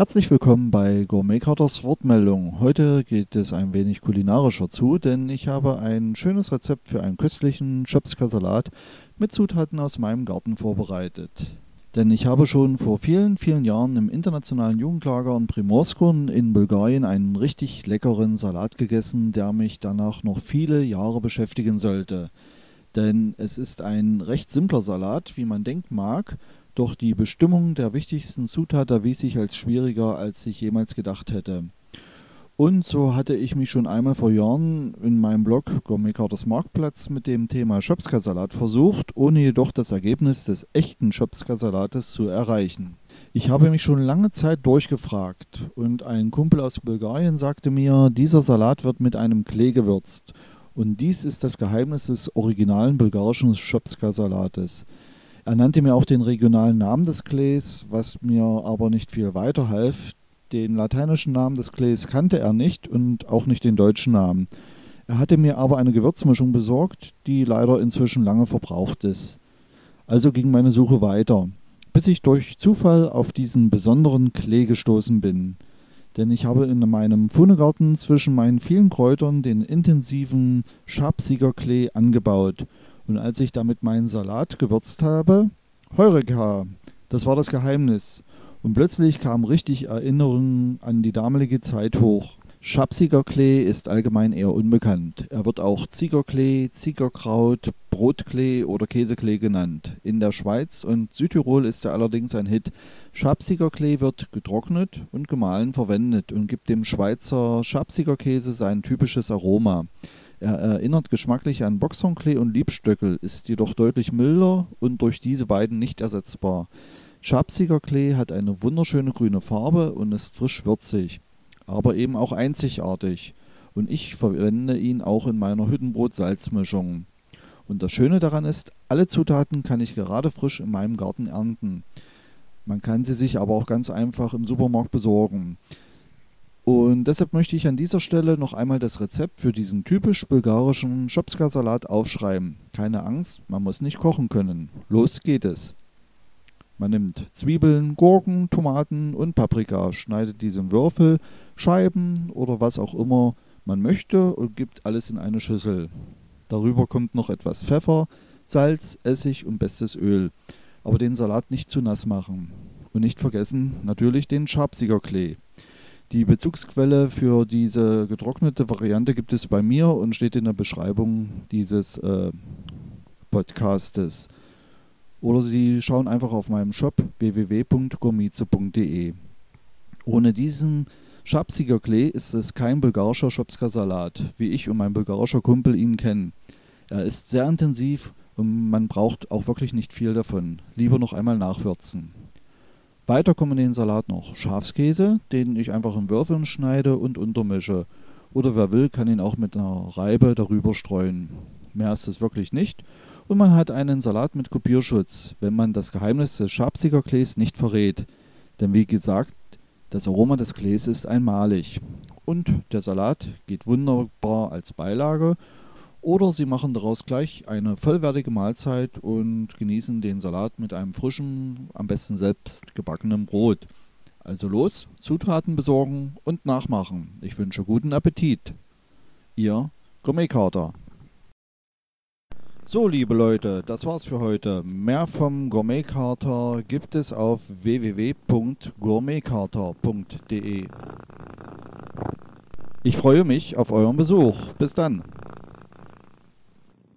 Herzlich willkommen bei Gourmet Carters Wortmeldung. Heute geht es ein wenig kulinarischer zu, denn ich habe ein schönes Rezept für einen köstlichen Schöpska-Salat mit Zutaten aus meinem Garten vorbereitet. Denn ich habe schon vor vielen, vielen Jahren im internationalen Jugendlager in Primorskon in Bulgarien einen richtig leckeren Salat gegessen, der mich danach noch viele Jahre beschäftigen sollte. Denn es ist ein recht simpler Salat, wie man denkt mag, doch die Bestimmung der wichtigsten Zutat erwies sich als schwieriger, als ich jemals gedacht hätte. Und so hatte ich mich schon einmal vor Jahren in meinem Blog Gourmet Carters Marktplatz mit dem Thema Schöpska-Salat versucht, ohne jedoch das Ergebnis des echten Schöpska-Salates zu erreichen. Ich habe mich schon lange Zeit durchgefragt und ein Kumpel aus Bulgarien sagte mir, dieser Salat wird mit einem Klee gewürzt. Und dies ist das Geheimnis des originalen bulgarischen Schöpska-Salates. Er nannte mir auch den regionalen Namen des Klees, was mir aber nicht viel weiterhalf. Den lateinischen Namen des Klees kannte er nicht und auch nicht den deutschen Namen. Er hatte mir aber eine Gewürzmischung besorgt, die leider inzwischen lange verbraucht ist. Also ging meine Suche weiter, bis ich durch Zufall auf diesen besonderen Klee gestoßen bin. Denn ich habe in meinem Pfunnegarten zwischen meinen vielen Kräutern den intensiven Schabsiegerklee angebaut – und als ich damit meinen Salat gewürzt habe, Heureka, das war das Geheimnis. Und plötzlich kamen richtig Erinnerungen an die damalige Zeit hoch. Schabsiger Klee ist allgemein eher unbekannt. Er wird auch Ziegerklee, Ziegerkraut, Brotklee oder Käseklee genannt. In der Schweiz und Südtirol ist er allerdings ein Hit. Schabsiger Klee wird getrocknet und gemahlen verwendet und gibt dem Schweizer Schabsiger Käse sein typisches Aroma. Er erinnert geschmacklich an Boxhornklee und Liebstöckel, ist jedoch deutlich milder und durch diese beiden nicht ersetzbar. Schabsiger Klee hat eine wunderschöne grüne Farbe und ist frisch würzig, aber eben auch einzigartig. Und ich verwende ihn auch in meiner Hüttenbrot-Salzmischung. Und das Schöne daran ist, alle Zutaten kann ich gerade frisch in meinem Garten ernten. Man kann sie sich aber auch ganz einfach im Supermarkt besorgen. Und deshalb möchte ich an dieser Stelle noch einmal das Rezept für diesen typisch bulgarischen Schopska-Salat aufschreiben. Keine Angst, man muss nicht kochen können. Los geht es. Man nimmt Zwiebeln, Gurken, Tomaten und Paprika, schneidet diese in Würfel, Scheiben oder was auch immer man möchte und gibt alles in eine Schüssel. Darüber kommt noch etwas Pfeffer, Salz, Essig und bestes Öl. Aber den Salat nicht zu nass machen. Und nicht vergessen natürlich den Schabsigerklee. Die Bezugsquelle für diese getrocknete Variante gibt es bei mir und steht in der Beschreibung dieses äh, Podcastes. Oder Sie schauen einfach auf meinem Shop www.gourmize.de. Ohne diesen Schabsiger Klee ist es kein bulgarischer Schopska-Salat, wie ich und mein bulgarischer Kumpel ihn kennen. Er ist sehr intensiv und man braucht auch wirklich nicht viel davon. Lieber noch einmal nachwürzen. Weiter kommen in den Salat noch Schafskäse, den ich einfach in Würfeln schneide und untermische. Oder wer will, kann ihn auch mit einer Reibe darüber streuen. Mehr ist es wirklich nicht. Und man hat einen Salat mit Kopierschutz, wenn man das Geheimnis des Schabsiger Klees nicht verrät. Denn wie gesagt, das Aroma des Klees ist einmalig. Und der Salat geht wunderbar als Beilage oder Sie machen daraus gleich eine vollwertige Mahlzeit und genießen den Salat mit einem frischen, am besten selbst gebackenen Brot. Also los, Zutaten besorgen und nachmachen. Ich wünsche guten Appetit. Ihr Gourmetkater. So, liebe Leute, das war's für heute. Mehr vom Gourmetkater gibt es auf www.gourmetkater.de. Ich freue mich auf euren Besuch. Bis dann.